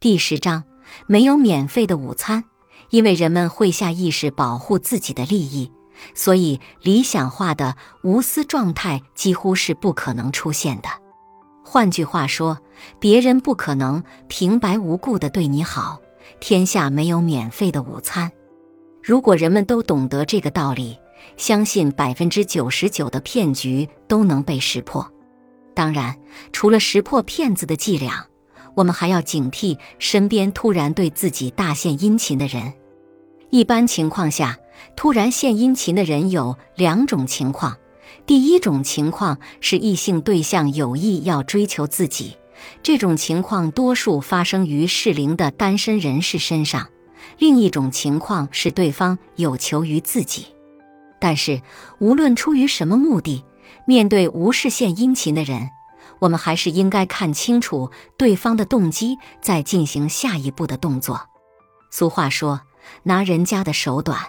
第十章没有免费的午餐，因为人们会下意识保护自己的利益，所以理想化的无私状态几乎是不可能出现的。换句话说，别人不可能平白无故的对你好。天下没有免费的午餐。如果人们都懂得这个道理，相信百分之九十九的骗局都能被识破。当然，除了识破骗子的伎俩，我们还要警惕身边突然对自己大献殷勤的人。一般情况下，突然献殷勤的人有两种情况：第一种情况是异性对象有意要追求自己。这种情况多数发生于适龄的单身人士身上。另一种情况是对方有求于自己，但是无论出于什么目的，面对无事献殷勤的人，我们还是应该看清楚对方的动机，再进行下一步的动作。俗话说：“拿人家的手短。”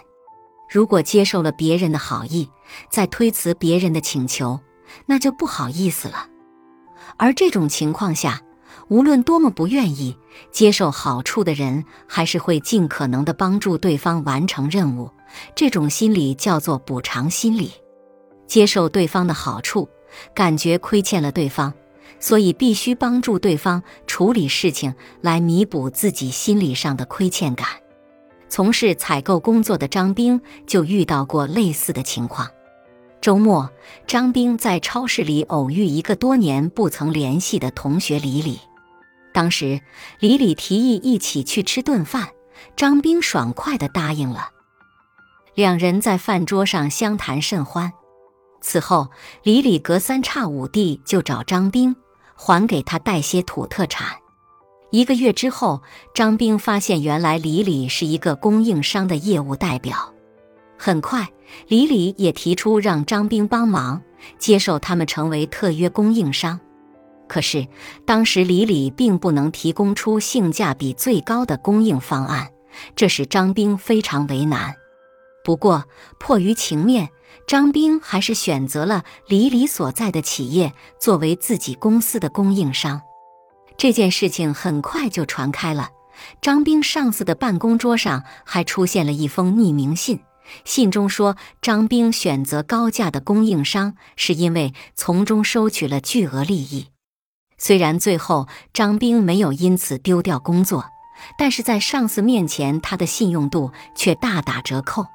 如果接受了别人的好意，再推辞别人的请求，那就不好意思了。而这种情况下，无论多么不愿意接受好处的人，还是会尽可能的帮助对方完成任务。这种心理叫做补偿心理。接受对方的好处，感觉亏欠了对方，所以必须帮助对方处理事情来弥补自己心理上的亏欠感。从事采购工作的张兵就遇到过类似的情况。周末，张兵在超市里偶遇一个多年不曾联系的同学李李。当时，李李提议一起去吃顿饭，张兵爽快地答应了。两人在饭桌上相谈甚欢。此后，李李隔三差五地就找张兵，还给他带些土特产。一个月之后，张兵发现原来李李是一个供应商的业务代表。很快，李李也提出让张兵帮忙，接受他们成为特约供应商。可是当时李李并不能提供出性价比最高的供应方案，这使张兵非常为难。不过迫于情面，张兵还是选择了李李所在的企业作为自己公司的供应商。这件事情很快就传开了，张兵上司的办公桌上还出现了一封匿名信。信中说，张兵选择高价的供应商，是因为从中收取了巨额利益。虽然最后张兵没有因此丢掉工作，但是在上司面前，他的信用度却大打折扣。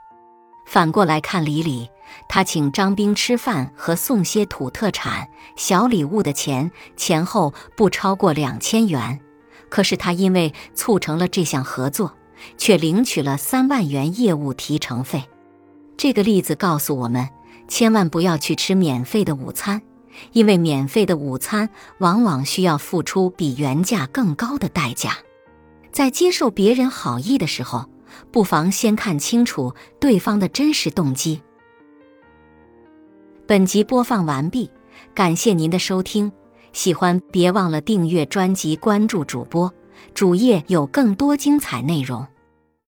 反过来看，李李，他请张兵吃饭和送些土特产、小礼物的钱，前后不超过两千元。可是他因为促成了这项合作。却领取了三万元业务提成费。这个例子告诉我们，千万不要去吃免费的午餐，因为免费的午餐往往需要付出比原价更高的代价。在接受别人好意的时候，不妨先看清楚对方的真实动机。本集播放完毕，感谢您的收听。喜欢别忘了订阅专辑，关注主播。主页有更多精彩内容。